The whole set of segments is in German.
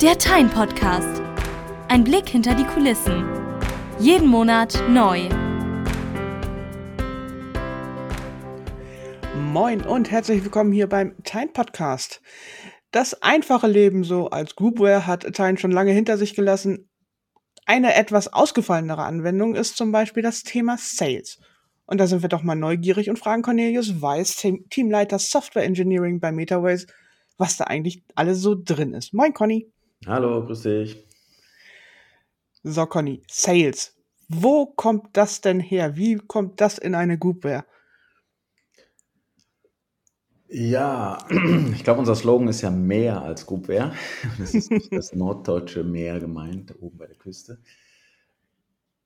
Der Tyne Podcast. Ein Blick hinter die Kulissen. Jeden Monat neu. Moin und herzlich willkommen hier beim Tyne Podcast. Das einfache Leben so als Groupware hat Tyne schon lange hinter sich gelassen. Eine etwas ausgefallenere Anwendung ist zum Beispiel das Thema Sales. Und da sind wir doch mal neugierig und fragen Cornelius Weiß, Teamleiter Software Engineering bei MetaWays, was da eigentlich alles so drin ist. Moin, Conny. Hallo, grüß dich. So, Conny, Sales. Wo kommt das denn her? Wie kommt das in eine Groupware? Ja, ich glaube, unser Slogan ist ja mehr als Groupware. Das ist das norddeutsche Meer gemeint, oben bei der Küste.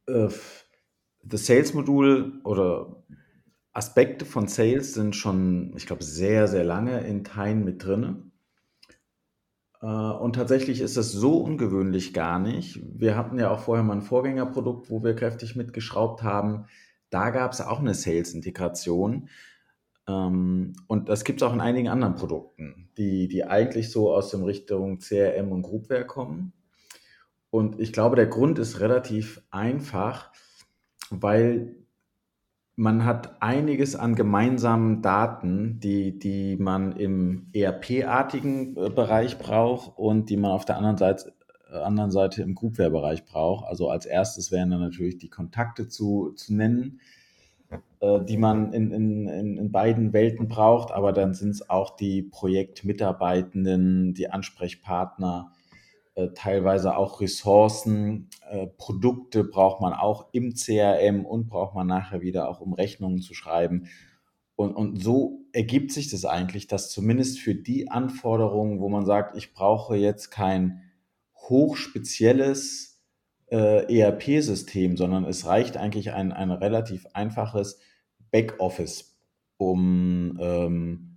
Äh, das Sales-Modul oder Aspekte von Sales sind schon, ich glaube, sehr, sehr lange in Teilen mit drin. Äh, und tatsächlich ist es so ungewöhnlich gar nicht. Wir hatten ja auch vorher mal ein Vorgängerprodukt, wo wir kräftig mitgeschraubt haben. Da gab es auch eine Sales-Integration. Ähm, und das gibt es auch in einigen anderen Produkten, die, die eigentlich so aus dem Richtung CRM und Groupware kommen. Und ich glaube, der Grund ist relativ einfach, weil man hat einiges an gemeinsamen Daten, die, die man im ERP-artigen äh, Bereich braucht und die man auf der anderen Seite, äh, anderen Seite im Groupware-Bereich braucht. Also als erstes wären dann natürlich die Kontakte zu, zu nennen, äh, die man in, in, in beiden Welten braucht, aber dann sind es auch die Projektmitarbeitenden, die Ansprechpartner, teilweise auch Ressourcen, äh, Produkte braucht man auch im CRM und braucht man nachher wieder auch, um Rechnungen zu schreiben. Und, und so ergibt sich das eigentlich, dass zumindest für die Anforderungen, wo man sagt, ich brauche jetzt kein hochspezielles äh, ERP-System, sondern es reicht eigentlich ein, ein relativ einfaches Backoffice, um ähm,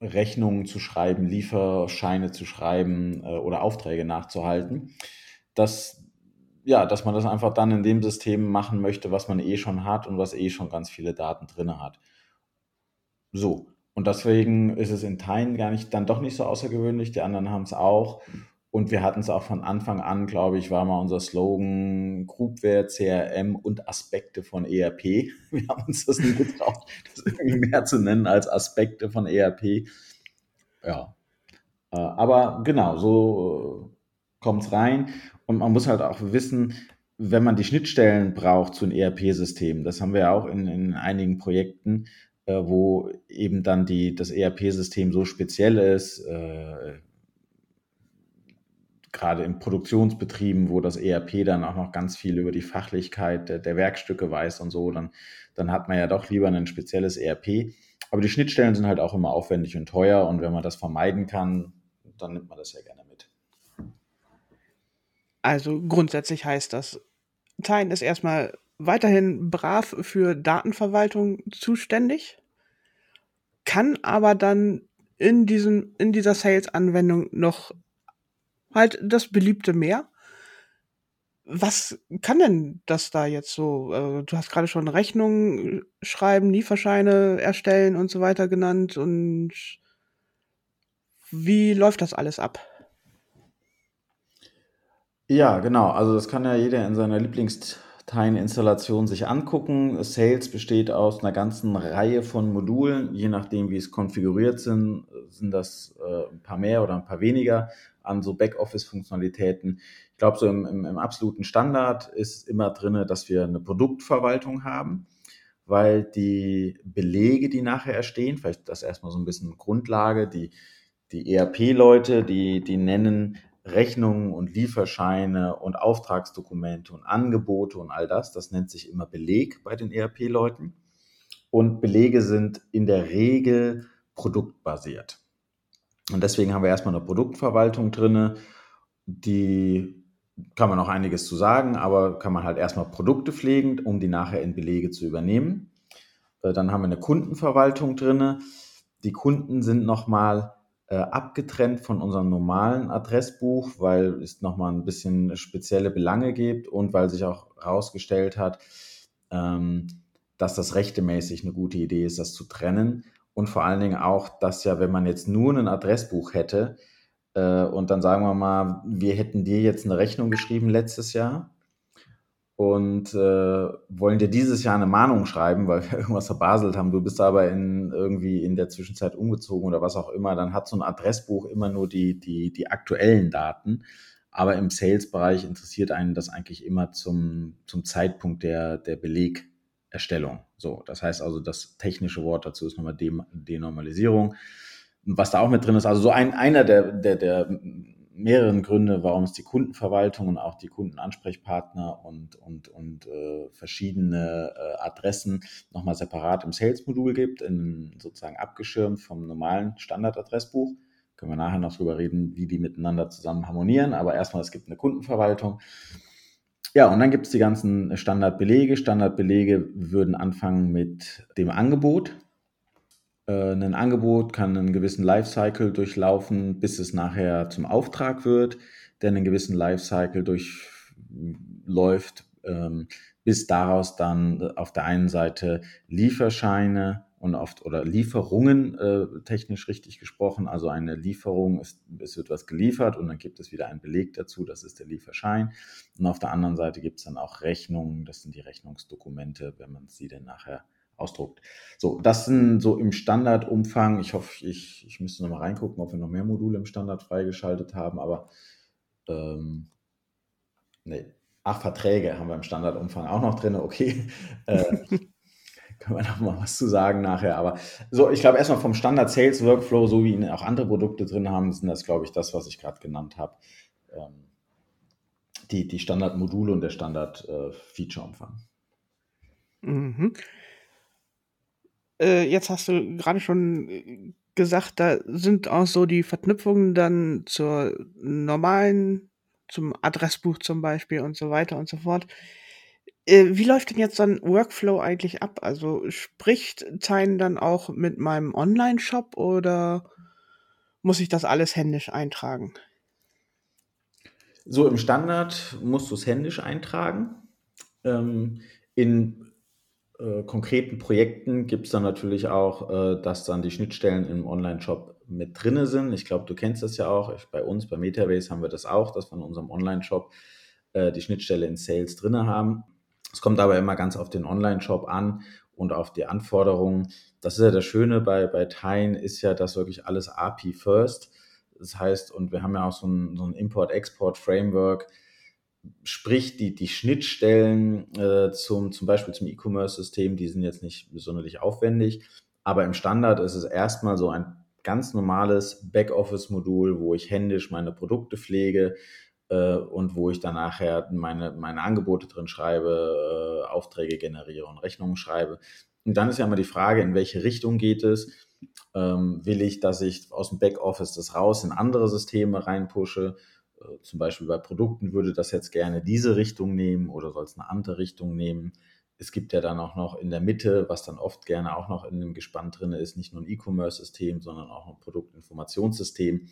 Rechnungen zu schreiben, Lieferscheine zu schreiben äh, oder Aufträge nachzuhalten, dass, ja, dass man das einfach dann in dem System machen möchte, was man eh schon hat und was eh schon ganz viele Daten drin hat. So. Und deswegen ist es in Teilen gar nicht, dann doch nicht so außergewöhnlich. Die anderen haben es auch. Und wir hatten es auch von Anfang an, glaube ich, war mal unser Slogan Groupware, CRM und Aspekte von ERP. Wir haben uns das nie getraut, das irgendwie mehr zu nennen als Aspekte von ERP. Ja. Äh, aber genau, so äh, kommt es rein. Und man muss halt auch wissen, wenn man die Schnittstellen braucht zu einem ERP-System, das haben wir ja auch in, in einigen Projekten, äh, wo eben dann die, das ERP-System so speziell ist, gerade in Produktionsbetrieben, wo das ERP dann auch noch ganz viel über die Fachlichkeit der, der, Werkstücke weiß und so, dann, dann hat man ja doch lieber ein spezielles ERP. Aber die Schnittstellen sind halt auch immer aufwendig und teuer und wenn man das vermeiden kann, dann nimmt man das ja gerne mit. Also grundsätzlich heißt das, Teilen ist erstmal weiterhin brav für Datenverwaltung zuständig, kann aber dann in, diesem, in dieser Sales-Anwendung noch halt das beliebte Meer. Was kann denn das da jetzt so? Äh, du hast gerade schon Rechnungen schreiben, Lieferscheine erstellen und so weiter genannt. Und wie läuft das alles ab? Ja, genau. Also das kann ja jeder in seiner Lieblingsteilinstallation sich angucken. Sales besteht aus einer ganzen Reihe von Modulen. Je nachdem, wie es konfiguriert sind, sind das äh, ein paar mehr oder ein paar weniger an so Backoffice-Funktionalitäten. Ich glaube, so im, im, im, absoluten Standard ist immer drin, dass wir eine Produktverwaltung haben, weil die Belege, die nachher erstehen, vielleicht das erstmal so ein bisschen Grundlage, die, die ERP-Leute, die, die nennen Rechnungen und Lieferscheine und Auftragsdokumente und Angebote und all das. Das nennt sich immer Beleg bei den ERP-Leuten. Und Belege sind in der Regel produktbasiert. Und deswegen haben wir erstmal eine Produktverwaltung drin, die kann man auch einiges zu sagen, aber kann man halt erstmal Produkte pflegen, um die nachher in Belege zu übernehmen. Äh, dann haben wir eine Kundenverwaltung drin. Die Kunden sind nochmal äh, abgetrennt von unserem normalen Adressbuch, weil es nochmal ein bisschen spezielle Belange gibt und weil sich auch herausgestellt hat, ähm, dass das rechtemäßig eine gute Idee ist, das zu trennen und vor allen Dingen auch, dass ja, wenn man jetzt nur ein Adressbuch hätte, Äh, und dann sagen wir mal, wir hätten dir jetzt eine Rechnung geschrieben letztes Jahr und äh, wollen dir dieses Jahr eine Mahnung schreiben, weil wir irgendwas verbaselt haben. Du bist aber in, irgendwie in der Zwischenzeit umgezogen oder was auch immer. Dann hat so ein Adressbuch immer nur die, die, die aktuellen Daten. Aber im Sales-Bereich interessiert einen das eigentlich immer zum, zum Zeitpunkt der, der Belegerstellung. So, das heißt also, das technische Wort dazu ist nochmal Denormalisierung. Was da auch mit drin ist, also so ein, einer der, der, der mehreren Gründe, warum es die Kundenverwaltung und auch die Kundenansprechpartner und, und, und äh, verschiedene äh, Adressen nochmal separat im Sales-Modul gibt, in, sozusagen abgeschirmt vom normalen Standardadressbuch. Können wir nachher noch drüber reden, wie die miteinander zusammen harmonieren. Aber erstmal, es gibt eine Kundenverwaltung. Ja, und dann gibt es die ganzen Standardbelege. Standardbelege würden anfangen mit dem Angebot. Äh, ein Angebot kann einen gewissen Lifecycle durchlaufen, bis es nachher zum Auftrag wird, der einen gewissen Lifecycle durchläuft, ähm, bis daraus dann auf der einen Seite Lieferscheine und oft oder Lieferungen äh, technisch richtig gesprochen. Also eine Lieferung ist, es wird was geliefert und dann gibt es wieder einen Beleg dazu, das ist der Lieferschein. Und auf der anderen Seite gibt es dann auch Rechnungen, das sind die Rechnungsdokumente, wenn man sie dann nachher ausdruckt. So, das sind so im Standardumfang. Ich hoffe, ich, ich müsste noch mal reingucken, ob wir noch mehr Module im Standard freigeschaltet haben, aber ähm, nee. Ach, Verträge haben wir im Standardumfang auch noch drin, okay. Äh, können wir noch mal was zu sagen nachher. Aber so, ich glaube erstmal vom Standard Sales Workflow, so wie ihn auch andere Produkte drin haben, sind das, glaube ich, das, was ich gerade genannt habe. Ähm, die, die Standardmodule und der Standard-Feature-Umfang. Äh, mhm. Äh, jetzt hast du gerade schon äh, gesagt, da sind auch so die Verknüpfungen dann zur normalen, zum Adressbuch zum Beispiel und so weiter und so fort. Äh, wie läuft denn jetzt ein Workflow eigentlich ab? Also spricht Time dann auch mit meinem Online-Shop oder muss ich das alles händisch eintragen? So im Standard musst du es händisch eintragen. Ähm, in äh, konkreten Projekten gibt es dann natürlich auch, äh, dass dann die Schnittstellen im Online-Shop mit drinne sind. Ich glaube, du kennst das ja auch. Ich, bei uns, bei Metabase haben wir das auch, dass wir in unserem Online-Shop äh, die Schnittstelle in Sales drinne haben. Es kommt aber immer ganz auf den Online-Shop an und auf die Anforderungen. Das ist ja das Schöne bei, bei Tine, ist ja, dass wirklich alles API first. Das heißt, und wir haben ja auch so ein, so ein Import-Export-Framework, Sprich, die, die Schnittstellen äh, zum, zum Beispiel zum E-Commerce-System, die sind jetzt nicht besonders aufwendig, aber im Standard ist es erstmal so ein ganz normales Backoffice-Modul, wo ich händisch meine Produkte pflege äh, und wo ich dann nachher meine, meine Angebote drin schreibe, äh, Aufträge generiere und Rechnungen schreibe. Und dann ist ja immer die Frage, in welche Richtung geht es? Ähm, will ich, dass ich aus dem Backoffice das raus in andere Systeme reinpushe? Äh, zum Beispiel bei Produkten würde das jetzt gerne diese Richtung nehmen oder soll es eine andere Richtung nehmen. Es gibt ja dann auch noch in der Mitte, was dann oft gerne auch noch in dem Gespann drin ist, nicht nur ein E-Commerce-System, sondern auch ein Produktinformationssystem.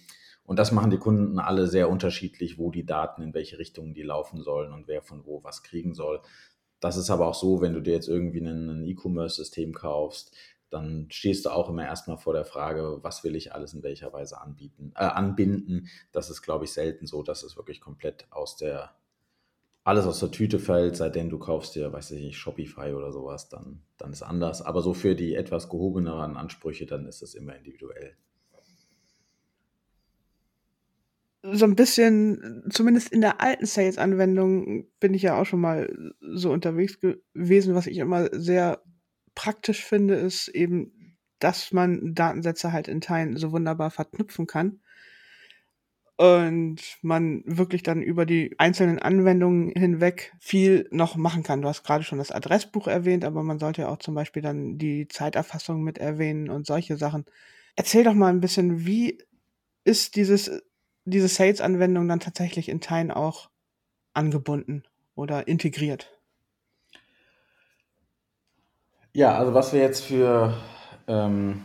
Und das machen die Kunden alle sehr unterschiedlich, wo die Daten, in welche Richtungen die laufen sollen und wer von wo was kriegen soll. Das ist aber auch so, wenn du dir jetzt irgendwie ein E-Commerce-System kaufst, dann stehst du auch immer erstmal vor der Frage, was will ich alles in welcher Weise anbieten, äh, anbinden. Das ist, glaube ich, selten so, dass es wirklich komplett aus der, alles aus der Tüte fällt, seitdem du kaufst dir, weiß ich nicht, Shopify oder sowas, dann, dann ist anders. Aber so für die etwas gehobeneren Ansprüche, dann ist es immer individuell. So ein bisschen, zumindest in der alten Sales-Anwendung bin ich ja auch schon mal so unterwegs gewesen, was ich immer sehr praktisch finde, ist eben, dass man Datensätze halt in Teilen so wunderbar verknüpfen kann. Und man wirklich dann über die einzelnen Anwendungen hinweg viel noch machen kann. Du hast gerade schon das Adressbuch erwähnt, aber man sollte ja auch zum Beispiel dann die Zeiterfassung mit erwähnen und solche Sachen. Erzähl doch mal ein bisschen, wie ist dieses, diese Sales-Anwendung dann tatsächlich in Teilen auch angebunden oder integriert? Ja, also was wir jetzt für, ähm,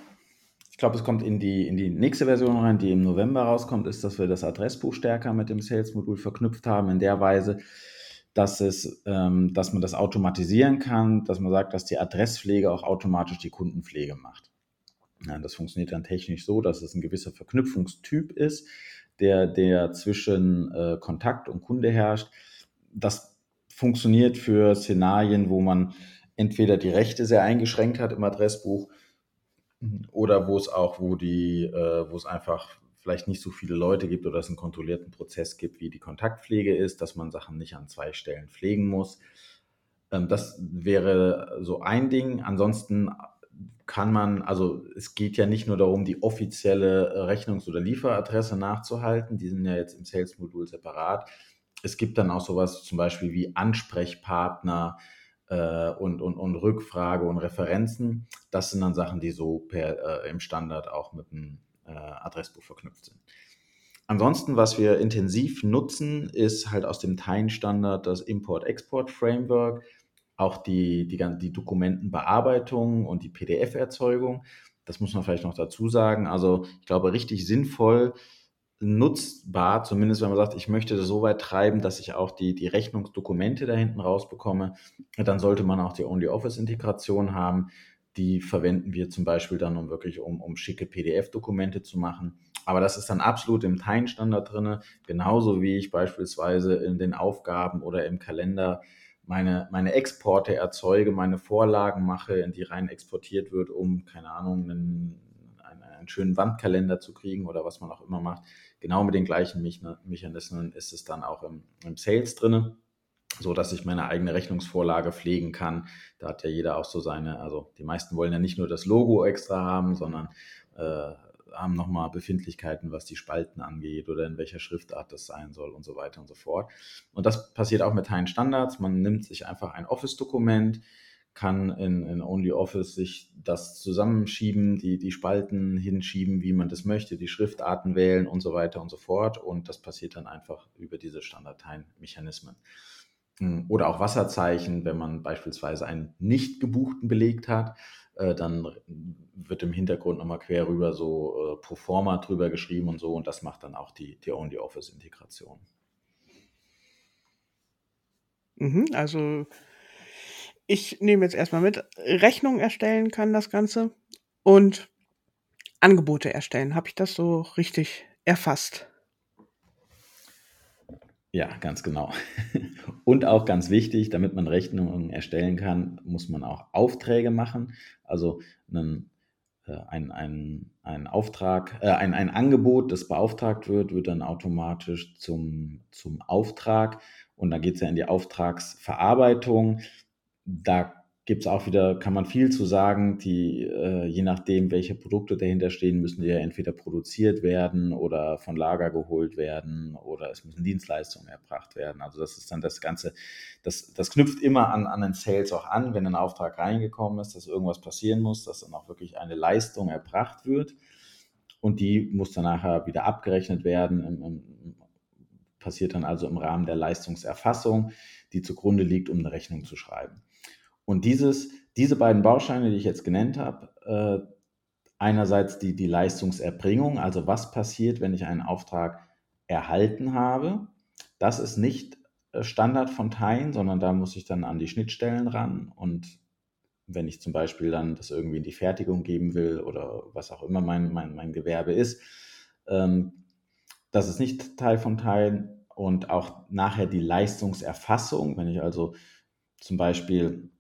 ich glaube, es kommt in die, in die nächste Version rein, die im November rauskommt, ist, dass wir das Adressbuch stärker mit dem Sales-Modul verknüpft haben, in der Weise, dass, es, ähm, dass man das automatisieren kann, dass man sagt, dass die Adresspflege auch automatisch die Kundenpflege macht. Ja, das funktioniert dann technisch so, dass es ein gewisser Verknüpfungstyp ist, der, der zwischen äh, Kontakt und Kunde herrscht. Das funktioniert für Szenarien, wo man entweder die Rechte sehr eingeschränkt hat im Adressbuch oder wo es auch, wo die, äh, wo es einfach vielleicht nicht so viele Leute gibt oder es einen kontrollierten Prozess gibt, wie die Kontaktpflege ist, dass man Sachen nicht an zwei Stellen pflegen muss. Ähm, das wäre so ein Ding. Ansonsten kann man, also es geht ja nicht nur darum, die offizielle Rechnungs- oder Lieferadresse nachzuhalten, die sind ja jetzt im Sales-Modul separat. Es gibt dann auch sowas zum Beispiel wie Ansprechpartner äh, und, und, und Rückfrage und Referenzen. Das sind dann Sachen, die so per, äh, im Standard auch mit dem äh, Adressbuch verknüpft sind. Ansonsten, was wir intensiv nutzen, ist halt aus dem Tine-Standard das Import-Export-Framework auch die, die, die Dokumentenbearbeitung und die PDF-Erzeugung. Das muss man vielleicht noch dazu sagen. Also ich glaube, richtig sinnvoll nutzbar, zumindest wenn man sagt, ich möchte das so weit treiben, dass ich auch die, die Rechnungsdokumente da hinten rausbekomme, dann sollte man auch die Only-Office-Integration haben. Die verwenden wir zum Beispiel dann, um wirklich um, um schicke PDF-Dokumente zu machen. Aber das ist dann absolut im Time-Standard drin, genauso wie ich beispielsweise in den Aufgaben oder im Kalender meine, meine Exporte erzeuge, meine Vorlagen mache, in die rein exportiert wird, um, keine Ahnung, einen, einen, einen schönen Wandkalender zu kriegen oder was man auch immer macht. Genau mit den gleichen Mechanismen ist es dann auch im, im Sales drin, so dass ich meine eigene Rechnungsvorlage pflegen kann. Da hat ja jeder auch so seine, also die meisten wollen ja nicht nur das Logo extra haben, sondern äh, haben nochmal Befindlichkeiten, was die Spalten angeht oder in welcher Schriftart das sein soll und so weiter und so fort. Und das passiert auch mit Teilen Standards. Man nimmt sich einfach ein Office-Dokument, kann in, in OnlyOffice sich das zusammenschieben, die, die Spalten hinschieben, wie man das möchte, die Schriftarten wählen und so weiter und so fort. Und das passiert dann einfach über diese Standardteilenmechanismen. Hm, oder auch Wasserzeichen, wenn man beispielsweise einen nicht gebuchten belegt hat, äh, dann wird im Hintergrund nochmal quer rüber so äh, Proforma drüber geschrieben und so und das macht dann auch die, die Only Office Integration. Mhm, also ich nehme jetzt erstmal mit, Rechnung erstellen kann das Ganze und Angebote erstellen. Habe ich das so richtig erfasst? Ja, ganz genau. Und auch ganz wichtig, damit man Rechnungen erstellen kann, muss man auch Aufträge machen. Also einen, äh, ein, ein, ein Auftrag, äh, ein, ein Angebot, das beauftragt wird, wird dann automatisch zum, zum Auftrag. Und dann geht es ja in die Auftragsverarbeitung. Da gibt es auch wieder, kann man viel zu sagen, die, äh, je nachdem, welche Produkte dahinter stehen, müssen die ja entweder produziert werden oder von Lager geholt werden oder es müssen Dienstleistungen erbracht werden. Also das ist dann das Ganze, das, das knüpft immer an, an den Sales auch an, wenn ein Auftrag reingekommen ist, dass irgendwas passieren muss, dass dann auch wirklich eine Leistung erbracht wird und die muss dann nachher wieder abgerechnet werden, im, im, passiert dann also im Rahmen der Leistungserfassung, die zugrunde liegt, um eine Rechnung zu schreiben. Und dieses, diese beiden Bausteine, die ich jetzt genannt habe, äh, einerseits die, die Leistungserbringung, also was passiert, wenn ich einen Auftrag erhalten habe, das ist nicht äh, Standard von Teilen, sondern da muss ich dann an die Schnittstellen ran. Und wenn ich zum Beispiel dann das irgendwie in die Fertigung geben will oder was auch immer mein, mein, mein Gewerbe ist, ähm, das ist nicht Teil von Teilen und auch nachher die Leistungserfassung, wenn ich also zum Beispiel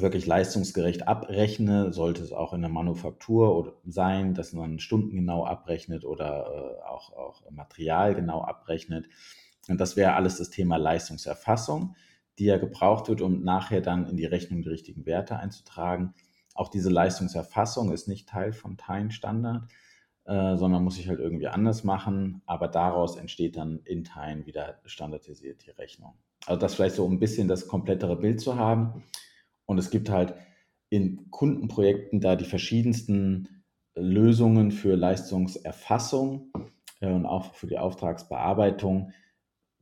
wirklich leistungsgerecht abrechne, sollte es auch in der Manufaktur sein, dass man Stunden genau abrechnet oder äh, auch, auch Material genau abrechnet. Und das wäre alles das Thema Leistungserfassung, die ja gebraucht wird, um nachher dann in die Rechnung die richtigen Werte einzutragen. Auch diese Leistungserfassung ist nicht Teil von Tine-Standard, äh, sondern muss ich halt irgendwie anders machen. Aber daraus entsteht dann in Tine wieder standardisiert die Rechnung. Also das vielleicht so um ein bisschen das komplettere Bild zu haben. Und es gibt halt in Kundenprojekten da die verschiedensten Lösungen für Leistungserfassung äh, und auch für die Auftragsbearbeitung.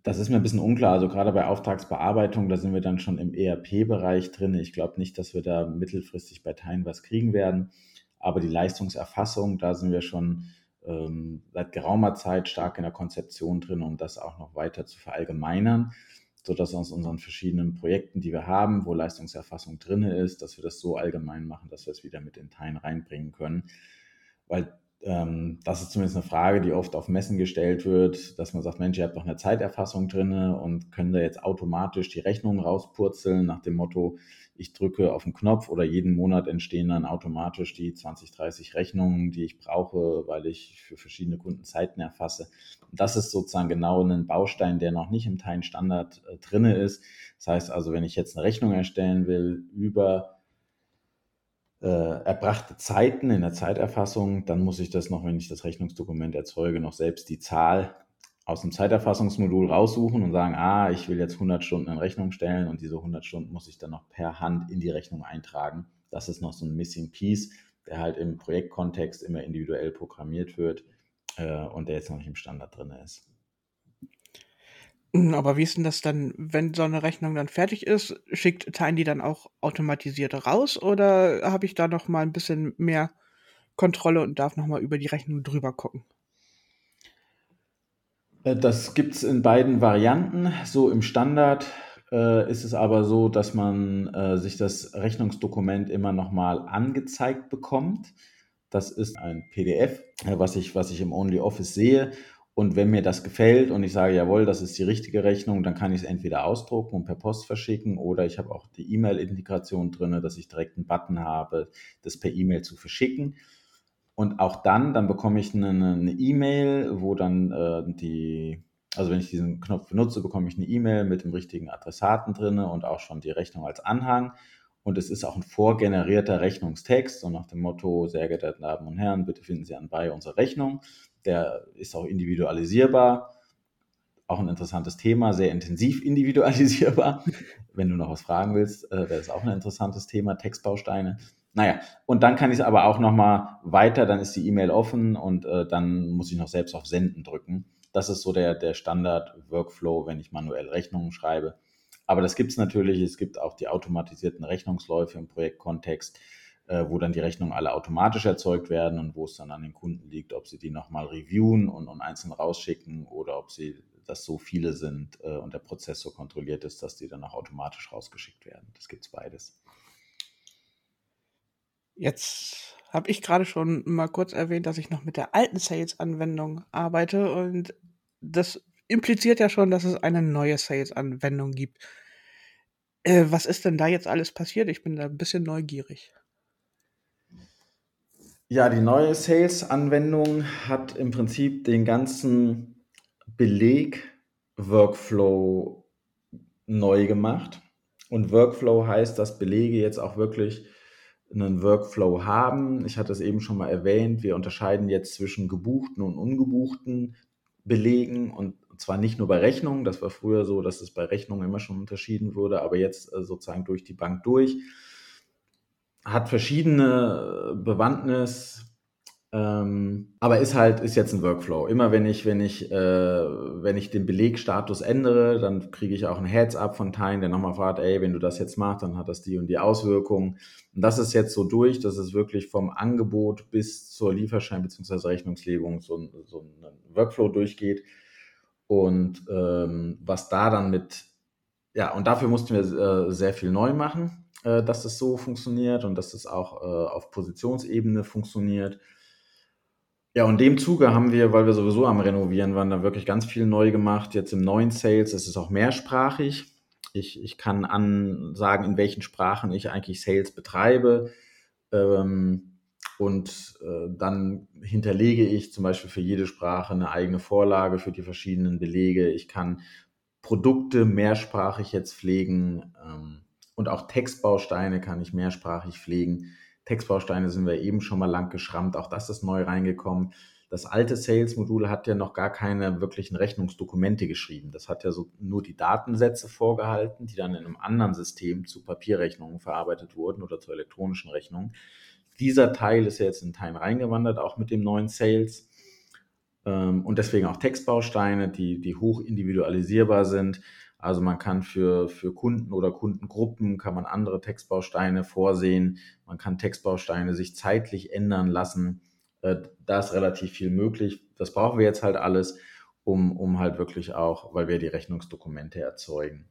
Das ist mir ein bisschen unklar. Also gerade bei Auftragsbearbeitung, da sind wir dann schon im ERP-Bereich drin. Ich glaube nicht, dass wir da mittelfristig bei Teilen was kriegen werden. Aber die Leistungserfassung, da sind wir schon ähm, seit geraumer Zeit stark in der Konzeption drin, um das auch noch weiter zu verallgemeinern sodass aus unseren verschiedenen Projekten, die wir haben, wo Leistungserfassung drin ist, dass wir das so allgemein machen, dass wir es wieder mit den Teilen reinbringen können. Weil ähm, das ist zumindest eine Frage, die oft auf Messen gestellt wird, dass man sagt, Mensch, ihr habt doch eine Zeiterfassung drin und können da jetzt automatisch die Rechnungen rauspurzeln nach dem Motto, ich drücke auf den Knopf oder jeden Monat entstehen dann automatisch die 20, 30 Rechnungen, die ich brauche, weil ich für verschiedene Kunden Zeiten erfasse. Das ist sozusagen genau ein Baustein, der noch nicht im Teilen-Standard äh, drinne ist. Das heißt also, wenn ich jetzt eine Rechnung erstellen will über äh, erbrachte Zeiten in der Zeiterfassung, dann muss ich das noch, wenn ich das Rechnungsdokument erzeuge, noch selbst die Zahl aus dem Zeiterfassungsmodul raussuchen und sagen, ah, ich will jetzt 100 Stunden in Rechnung stellen und diese 100 Stunden muss ich dann noch per Hand in die Rechnung eintragen. Das ist noch so ein Missing Piece, der halt im Projektkontext immer individuell programmiert wird äh, und der jetzt noch nicht im Standard drin ist. Hm, aber wie ist denn das dann, wenn so eine Rechnung dann fertig ist, schickt Tiny dann auch automatisiert raus oder habe ich da noch mal ein bisschen mehr Kontrolle und darf noch mal über die Rechnung drüber gucken? Äh, das gibt es in beiden Varianten. So im Standard äh, ist es aber so, dass man äh, sich das Rechnungsdokument immer nochmal angezeigt bekommt. Das ist ein PDF, äh, was, ich, was ich im OnlyOffice sehe. Und wenn mir das gefällt und ich sage, jawohl, das ist die richtige Rechnung, dann kann ich es entweder ausdrucken und per Post verschicken oder ich habe auch die E-Mail-Integration drin, dass ich direkt einen Button habe, das per E-Mail zu verschicken. Und auch dann, dann bekomme ich eine E-Mail, wo dann äh, die, also wenn ich diesen Knopf benutze, bekomme ich eine E-Mail mit dem richtigen Adressaten drin und auch schon die Rechnung als Anhang. Und es ist auch ein vorgenerierter Rechnungstext, so nach dem Motto, sehr geehrte Damen und Herren, bitte finden Sie anbei unsere Rechnung. Der ist auch individualisierbar. Auch ein interessantes Thema, sehr intensiv individualisierbar. Wenn du noch was fragen willst, äh, wäre das auch ein interessantes Thema, Textbausteine. Naja, und dann kann ich es aber auch nochmal weiter, dann ist die E-Mail offen und äh, dann muss ich noch selbst auf Senden drücken. Das ist so der, der Standard-Workflow, wenn ich manuell Rechnungen schreibe. Aber das gibt es natürlich. Es gibt auch die automatisierten Rechnungsläufe im Projektkontext, wo dann die Rechnungen alle automatisch erzeugt werden und wo es dann an den Kunden liegt, ob sie die nochmal reviewen und, und einzeln rausschicken oder ob sie dass so viele sind äh, und der Prozess so kontrolliert ist, dass die dann auch automatisch rausgeschickt werden. Das gibt es beides. Jetzt habe ich gerade schon mal kurz erwähnt, dass ich noch mit der alten Sales-Anwendung arbeite und das impliziert ja schon, dass es eine neue Sales-Anwendung gibt. Äh, was ist denn da jetzt alles passiert? Ich bin da ein bisschen neugierig. Ja, die neue Sales-Anwendung hat im Prinzip den ganzen Beleg-Workflow neu gemacht. Und Workflow heißt, dass Belege jetzt auch wirklich einen Workflow haben. Ich hatte es eben schon mal erwähnt, wir unterscheiden jetzt zwischen gebuchten und ungebuchten Belegen und zwar nicht nur bei Rechnungen, das war früher so, dass es bei Rechnungen immer schon unterschieden wurde, aber jetzt äh, sozusagen durch die Bank durch. Hat verschiedene Bewandtnis, ähm, aber ist halt, ist jetzt ein Workflow. Immer wenn ich, wenn ich, äh, wenn ich den Belegstatus ändere, dann kriege ich auch ein Heads-up von Teilen, der nochmal fragt, ey, wenn du das jetzt machst, dann hat das die und die Auswirkungen. Und das ist jetzt so durch, dass es wirklich vom Angebot bis zur Lieferschein- bzw. Rechnungslegung so, so ein Workflow durchgeht. Und ähm, was da dann mit, ja, und dafür mussten wir äh, sehr viel neu machen, äh, dass das so funktioniert und dass das auch äh, auf Positionsebene funktioniert. Ja, und dem Zuge haben wir, weil wir sowieso am Renovieren waren, da wirklich ganz viel neu gemacht. Jetzt im neuen Sales ist es auch mehrsprachig. Ich, ich kann ansagen, in welchen Sprachen ich eigentlich Sales betreibe. Ähm, und äh, dann hinterlege ich zum Beispiel für jede Sprache eine eigene Vorlage für die verschiedenen Belege. Ich kann Produkte mehrsprachig jetzt pflegen ähm, und auch Textbausteine kann ich mehrsprachig pflegen. Textbausteine sind wir eben schon mal lang geschrammt. Auch das ist neu reingekommen. Das alte Sales-Modul hat ja noch gar keine wirklichen Rechnungsdokumente geschrieben. Das hat ja so nur die Datensätze vorgehalten, die dann in einem anderen System zu Papierrechnungen verarbeitet wurden oder zu elektronischen Rechnungen. Dieser Teil ist ja jetzt in Time reingewandert, auch mit dem neuen Sales. Ähm, und deswegen auch Textbausteine, die, die hoch individualisierbar sind. Also man kann für, für Kunden oder Kundengruppen kann man andere Textbausteine vorsehen. Man kann Textbausteine sich zeitlich ändern lassen. Äh, da ist relativ viel möglich. Das brauchen wir jetzt halt alles, um, um halt wirklich auch, weil wir die Rechnungsdokumente erzeugen.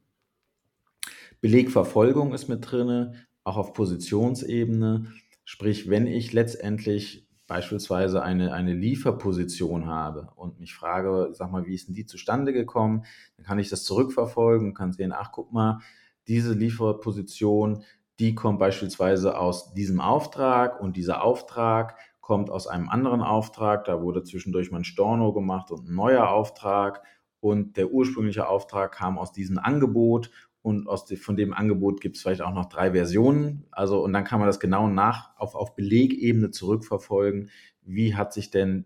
Belegverfolgung ist mit drin, auch auf Positionsebene. Sprich, wenn ich letztendlich beispielsweise eine, eine Lieferposition habe und mich frage, sag mal, wie ist denn die zustande gekommen, dann kann ich das zurückverfolgen, kann sehen, ach guck mal, diese Lieferposition, die kommt beispielsweise aus diesem Auftrag und dieser Auftrag kommt aus einem anderen Auftrag, da wurde zwischendurch mal ein Storno gemacht und ein neuer Auftrag und der ursprüngliche Auftrag kam aus diesem Angebot und aus de, von dem Angebot gibt es vielleicht auch noch drei Versionen. Also, und dann kann man das genau nach auf, auf Belegebene zurückverfolgen. Wie hat sich denn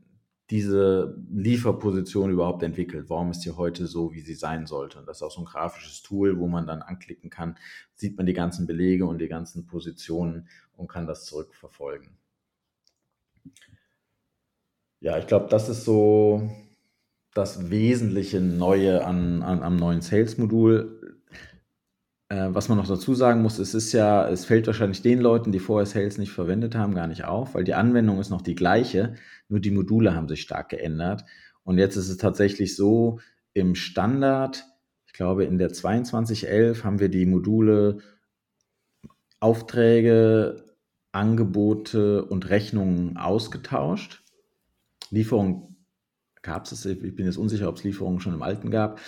diese Lieferposition überhaupt entwickelt? Warum ist sie heute so, wie sie sein sollte? Und das ist auch so ein grafisches Tool, wo man dann anklicken kann, sieht man die ganzen Belege und die ganzen Positionen und kann das zurückverfolgen. Ja, ich glaube, das ist so das wesentliche Neue an, an am neuen Sales-Modul. Äh, was man noch dazu sagen muss, es ist ja, es fällt wahrscheinlich den Leuten, die vorher Sales nicht verwendet haben, gar nicht auf, weil die Anwendung ist noch die gleiche, nur die Module haben sich stark geändert. Und jetzt ist es tatsächlich so, im Standard, ich glaube in der 2211 haben wir die Module Aufträge, Angebote und Rechnungen ausgetauscht. Lieferung gab es, ich bin jetzt unsicher, ob es Lieferungen schon im alten gab.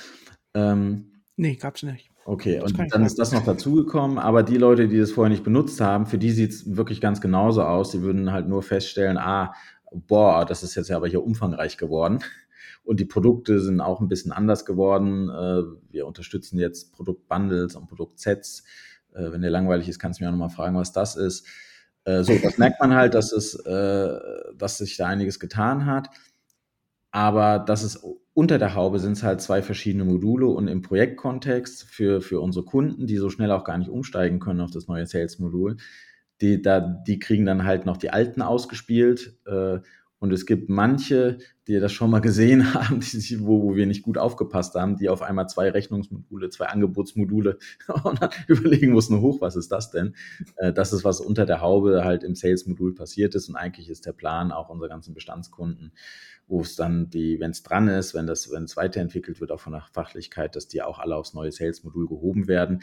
Ähm, nee, gab es nicht. Okay, und dann ist das noch dazugekommen, aber die Leute, die das vorher nicht benutzt haben, für die sieht es wirklich ganz genauso aus. Sie würden halt nur feststellen, ah, boah, das ist jetzt ja aber hier umfangreich geworden. Und die Produkte sind auch ein bisschen anders geworden. Äh, wir unterstützen jetzt Produktbundles und Produktsets. Äh, wenn dir langweilig ist, kannst du mich auch nochmal fragen, was das ist. Äh, so, das merkt man halt, dass es, dass sich da einiges getan hat. Aber das ist unter der Haube sind es halt zwei verschiedene Module und im Projektkontext für, für unsere Kunden, die so schnell auch gar nicht umsteigen können auf das neue Sales-Modul, die, da, die kriegen dann halt noch die alten ausgespielt. Äh, und es gibt manche, die das schon mal gesehen haben, die, wo, wo wir nicht gut aufgepasst haben, die auf einmal zwei Rechnungsmodule, zwei Angebotsmodule und dann überlegen mussten, hoch, was ist das denn? Äh, das ist, was unter der Haube halt im Sales-Modul passiert ist. Und eigentlich ist der Plan auch unserer ganzen Bestandskunden, wo es dann die, wenn es dran ist, wenn das, wenn es weiterentwickelt wird, auch von der Fachlichkeit, dass die auch alle aufs neue Sales-Modul gehoben werden.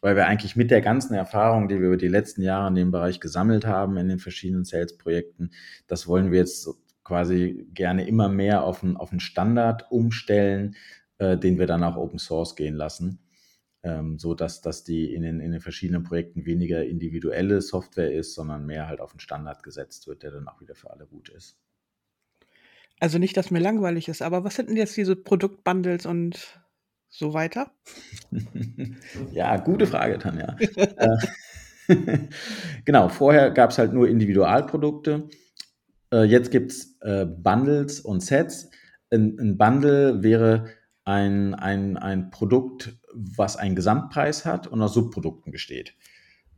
Weil wir eigentlich mit der ganzen Erfahrung, die wir über die letzten Jahre in dem Bereich gesammelt haben, in den verschiedenen Sales-Projekten, das wollen wir jetzt quasi gerne immer mehr auf einen, auf einen Standard umstellen, äh, den wir dann auch Open Source gehen lassen. Ähm, so dass, dass die in den, in den verschiedenen Projekten weniger individuelle Software ist, sondern mehr halt auf einen Standard gesetzt wird, der dann auch wieder für alle gut ist. Also nicht, dass mir langweilig ist, aber was sind denn jetzt diese Produktbundles und so weiter? ja, gute Frage, Tanja. Äh, genau, vorher gab es halt nur Individualprodukte. Äh, jetzt gibt es äh, Bundles und Sets. Ein, Bundle wäre ein, ein, ein Produkt, was einen Gesamtpreis hat und aus Subprodukten besteht.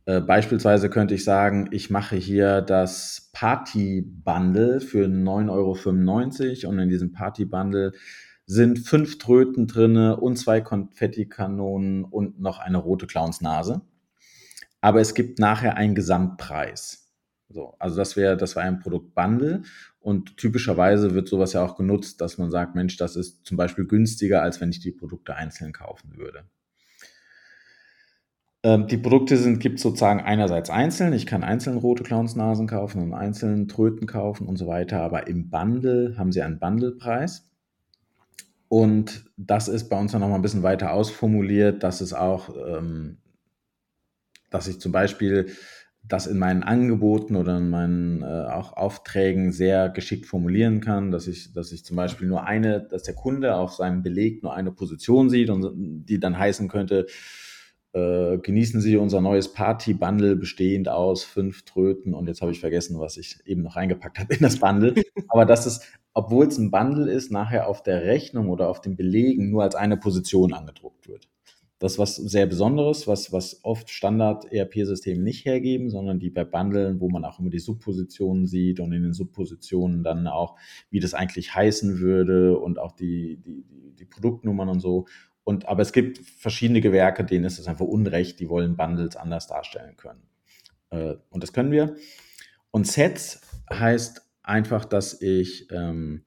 Beispielsweise könnte ich sagen, ich mache hier das Party-Bundle für 9,95 Euro und in diesem Party-Bundle sind fünf Tröten drinne und zwei Konfettikanonen und noch eine rote Clownsnase. Aber es gibt nachher einen Gesamtpreis. So, also das wäre, das war ein Produktbundle und typischerweise wird sowas ja auch genutzt, dass man sagt, Mensch, das ist zum Beispiel günstiger, als wenn ich die Produkte einzeln kaufen würde. Ähm, die Produkte sind, gibt sozusagen einerseits einzeln. Ich kann einzeln rote Clownsnasen kaufen und einzeln Tröten kaufen und so weiter. Aber im Bundle haben sie einen Bundlepreis. Und das ist bei uns dann nochmal ein bisschen weiter ausformuliert, dass es auch, ähm, dass ich zum Beispiel das in meinen Angeboten oder in meinen äh, auch Aufträgen sehr geschickt formulieren kann, dass ich, dass ich zum Beispiel nur eine, dass der Kunde auf seinem Beleg nur eine Position sieht und die dann heißen könnte, äh, genießen Sie unser neues Party-Bundle bestehend aus fünf Tröten und jetzt habe ich vergessen, was ich eben noch reingepackt habe in das Bundle. Aber das ist, obwohl es ein Bundle ist, nachher auf der Rechnung oder auf den Belegen nur als eine Position angedruckt wird. Das ist was sehr Besonderes, was, was oft Standard-ERP-Systeme nicht hergeben, sondern die bei Bundeln, wo man auch immer die Subpositionen sieht und in den Subpositionen dann auch, wie das eigentlich heißen würde und auch die, die, die Produktnummern und so. Und, aber es gibt verschiedene Gewerke, denen ist es einfach unrecht, die wollen Bundles anders darstellen können. Äh, und das können wir. Und Sets heißt einfach, dass ich ähm,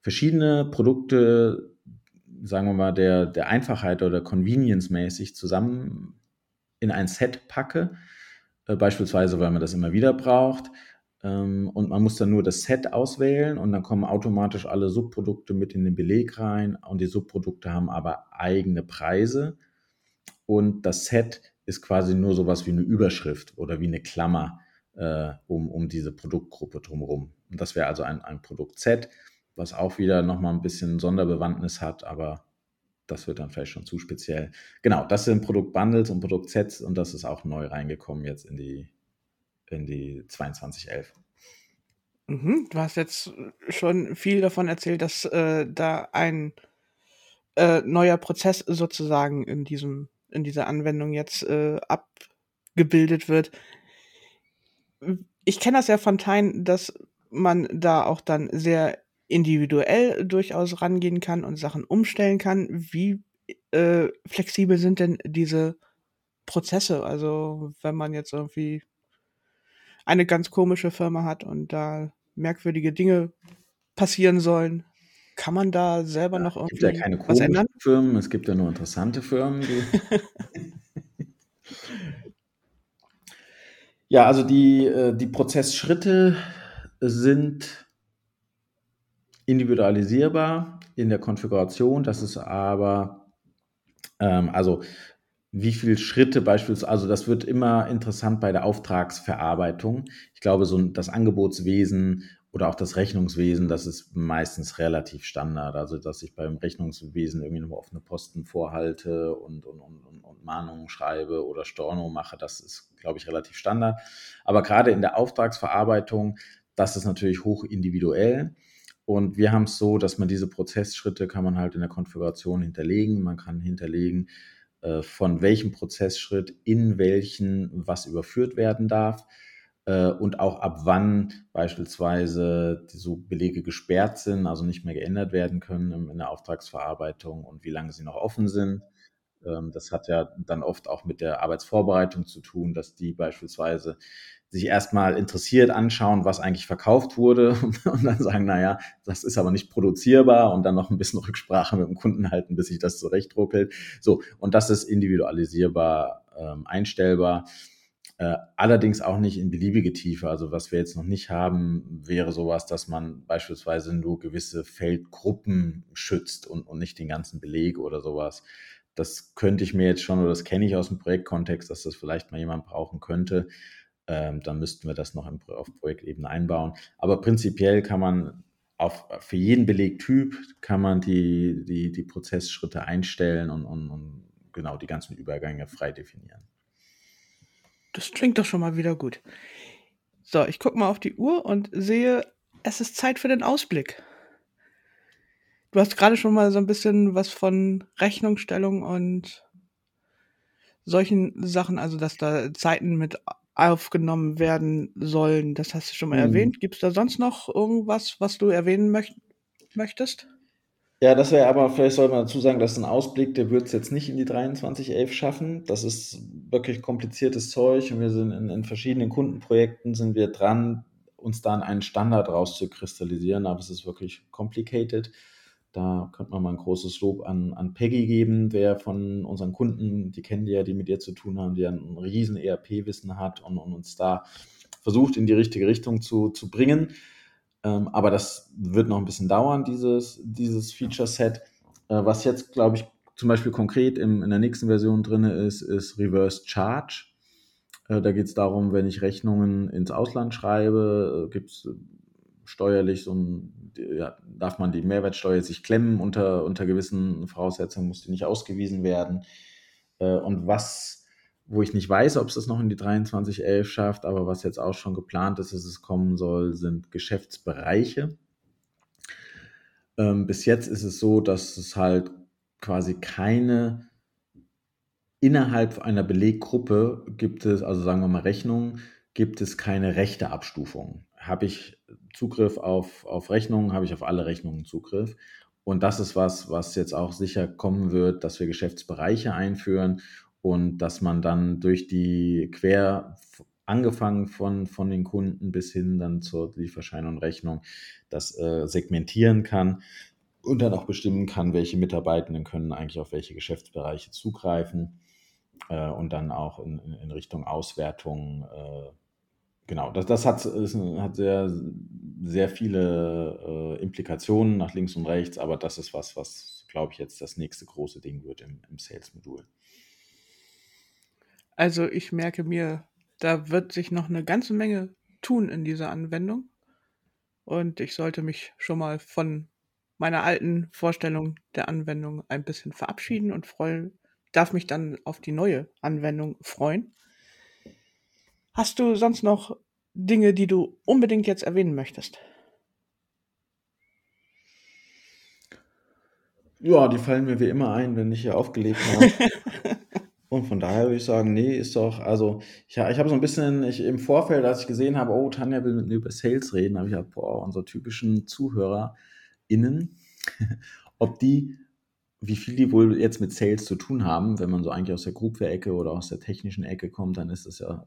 verschiedene Produkte, sagen wir mal, der, der Einfachheit oder Convenience-mäßig zusammen in ein Set packe. Äh, beispielsweise, weil man das immer wieder braucht. Ähm, und man muss dann nur das Set auswählen und dann kommen automatisch alle Subprodukte mit in den Beleg rein. Und die Subprodukte haben aber eigene Preise. Und das Set ist quasi nur sowas wie eine Überschrift oder wie eine Klammer äh, um, um diese Produktgruppe drumherum. Und das wäre also ein, ein Produkt-Set, was auch wieder nochmal ein bisschen Sonderbewandtnis hat, aber das wird dann vielleicht schon zu speziell. Genau, das sind Produktbundles und Produktsets und das ist auch neu reingekommen jetzt in die, in die 2211. Mhm, du hast jetzt schon viel davon erzählt, dass äh, da ein äh, neuer Prozess sozusagen in diesem in dieser Anwendung jetzt äh, abgebildet wird. Ich kenne das ja von Teilen, dass man da auch dann sehr individuell durchaus rangehen kann und Sachen umstellen kann. Wie äh, flexibel sind denn diese Prozesse? Also wenn man jetzt irgendwie eine ganz komische Firma hat und da merkwürdige Dinge passieren sollen, kann man da selber ja, noch irgendwie es gibt ja keine ändern? Firmen, es gibt ja nur interessante Firmen. ja, also die, äh, die Prozessschritte sind individualisierbar in der Konfiguration. Das ist aber, ähm, also wie viele Schritte beispielsweise, also das wird immer interessant bei der Auftragsverarbeitung. Ich glaube, so das Angebotswesen oder auch das Rechnungswesen, das ist meistens relativ Standard. Also, dass ich beim Rechnungswesen irgendwie nur offene Posten vorhalte und, und, und, und Mahnungen schreibe oder Storno mache, das ist, glaube ich, relativ Standard. Aber gerade in der Auftragsverarbeitung, das ist natürlich hoch individuell. Und wir haben es so, dass man diese Prozessschritte kann man halt in der Konfiguration hinterlegen. Man kann hinterlegen, von welchem Prozessschritt in welchen was überführt werden darf äh, und auch ab wann beispielsweise so Belege gesperrt sind, also nicht mehr geändert werden können in der Auftragsverarbeitung und wie lange sie noch offen sind. Ähm, das hat ja dann oft auch mit der Arbeitsvorbereitung zu tun, dass die beispielsweise sich erstmal interessiert anschauen, was eigentlich verkauft wurde und dann sagen, naja, das ist aber nicht produzierbar und dann noch ein bisschen Rücksprache mit dem Kunden halten, bis sich das zurechtruckelt. So, und das ist individualisierbar ähm, einstellbar. Äh, allerdings auch nicht in beliebige Tiefe. Also was wir jetzt noch nicht haben, wäre sowas, dass man beispielsweise nur gewisse Feldgruppen schützt und, und nicht den ganzen Beleg oder sowas. Das könnte ich mir jetzt schon, oder das kenne ich aus dem Projektkontext, dass das vielleicht mal jemand brauchen könnte ähm, dann müssten wir das noch im, auf Projektebene einbauen. Aber prinzipiell kann man auf, für jeden Belegtyp kann man die, die, die Prozessschritte einstellen und, und, und genau die ganzen Übergänge frei definieren. Das klingt doch schon mal wieder gut. So, ich gucke mal auf die Uhr und sehe, es ist Zeit für den Ausblick. Du hast gerade schon mal so ein bisschen was von Rechnungsstellung und solchen Sachen, also dass da Zeiten mit aufgenommen werden sollen. Das hast du schon mal mhm. erwähnt. Gibt es da sonst noch irgendwas, was du erwähnen möcht möchtest? Ja, das wäre aber, vielleicht soll man dazu sagen, dass ein Ausblick, der wird es jetzt nicht in die 2311 schaffen. Das ist wirklich kompliziertes Zeug und wir sind in, in verschiedenen Kundenprojekten sind wir dran, uns dann einen Standard rauszukristallisieren, aber es ist wirklich complicated. Da könnte man mal ein großes Lob an, an Peggy geben, wer von unseren Kunden, die kennen die ja, die mit ihr zu tun haben, die ein riesen ERP-Wissen hat und, und, uns da versucht, in die richtige Richtung zu, zu bringen. Ähm, aber das wird noch ein bisschen dauern, dieses, dieses Feature-Set. Äh, was jetzt, glaube ich, zum Beispiel konkret im, in der nächsten Version drin ist, ist Reverse Charge. Äh, da geht es darum, wenn ich Rechnungen ins Ausland schreibe, äh, gibt es steuerlich so ein, ja, darf man die Mehrwertsteuer sich klemmen unter, unter gewissen Voraussetzungen, muss die nicht ausgewiesen werden. Äh, und was, wo ich nicht weiß, ob es das noch in die 2311 schafft, aber was jetzt auch schon geplant ist, dass es kommen soll, sind Geschäftsbereiche. Ähm, bis jetzt ist es so, dass es halt quasi keine innerhalb einer Beleggruppe gibt es, also sagen wir mal Rechnungen, gibt es keine rechte Abstufung. Habe ich Zugriff auf, auf Rechnungen, habe ich auf alle Rechnungen Zugriff. Und das ist was, was jetzt auch sicher kommen wird, dass wir Geschäftsbereiche einführen und dass man dann durch die quer angefangen von, von den Kunden bis hin dann zur Lieferschein und Rechnung das äh, segmentieren kann und dann auch bestimmen kann, welche Mitarbeitenden können eigentlich auf welche Geschäftsbereiche zugreifen äh, und dann auch in, in Richtung Auswertung äh, genau, das, das hat, ist, hat sehr, sehr viele äh, Implikationen nach links und rechts, aber das ist was, was, glaube ich, jetzt das nächste große Ding wird im, im Sales-Modul. Also ich merke mir, da wird sich noch eine ganze Menge tun in dieser Anwendung. Und ich sollte mich schon mal von meiner alten Vorstellung der Anwendung ein bisschen verabschieden und freuen, darf mich dann auf die neue Anwendung freuen. Hast du sonst noch Dinge, die du unbedingt jetzt erwähnen möchtest? Ja, die fallen mir wie immer ein, wenn ich hier aufgelegt habe. Und von daher würde ich sagen, nee, ist doch, also ich, ich habe so ein bisschen, ich, im Vorfeld, als ich gesehen habe, oh, Tanja will mit mir über Sales reden, habe ich gedacht, boah, unsere typischen ZuhörerInnen, ob die, wie viel die wohl jetzt mit Sales zu tun haben, wenn man so eigentlich aus der Groupware-Ecke oder aus der technischen Ecke kommt, dann ist das ja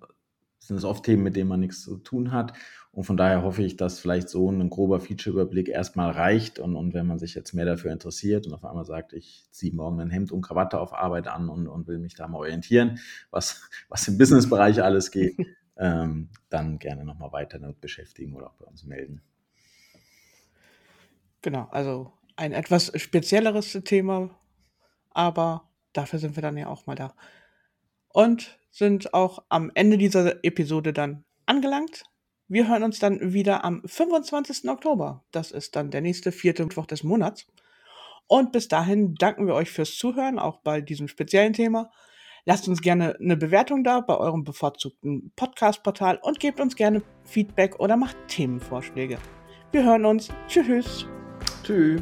sind es oft Themen, mit denen man nichts zu tun hat. Und von daher hoffe ich, dass vielleicht so ein grober Feature-Überblick erstmal reicht. Und, und wenn man sich jetzt mehr dafür interessiert und auf einmal sagt, ich ziehe morgen ein Hemd und Krawatte auf Arbeit an und, und will mich da mal orientieren, was, was im Businessbereich alles geht, ähm, dann gerne nochmal weiter damit beschäftigen oder auch bei uns melden. Genau, also ein etwas spezielleres Thema, aber dafür sind wir dann ja auch mal da. Und sind auch am Ende dieser Episode dann angelangt. Wir hören uns dann wieder am 25. Oktober. Das ist dann der nächste vierte Mittwoch des Monats. Und bis dahin danken wir euch fürs Zuhören, auch bei diesem speziellen Thema. Lasst uns gerne eine Bewertung da bei eurem bevorzugten Podcast-Portal und gebt uns gerne Feedback oder macht Themenvorschläge. Wir hören uns. Tschüss. Tschüss.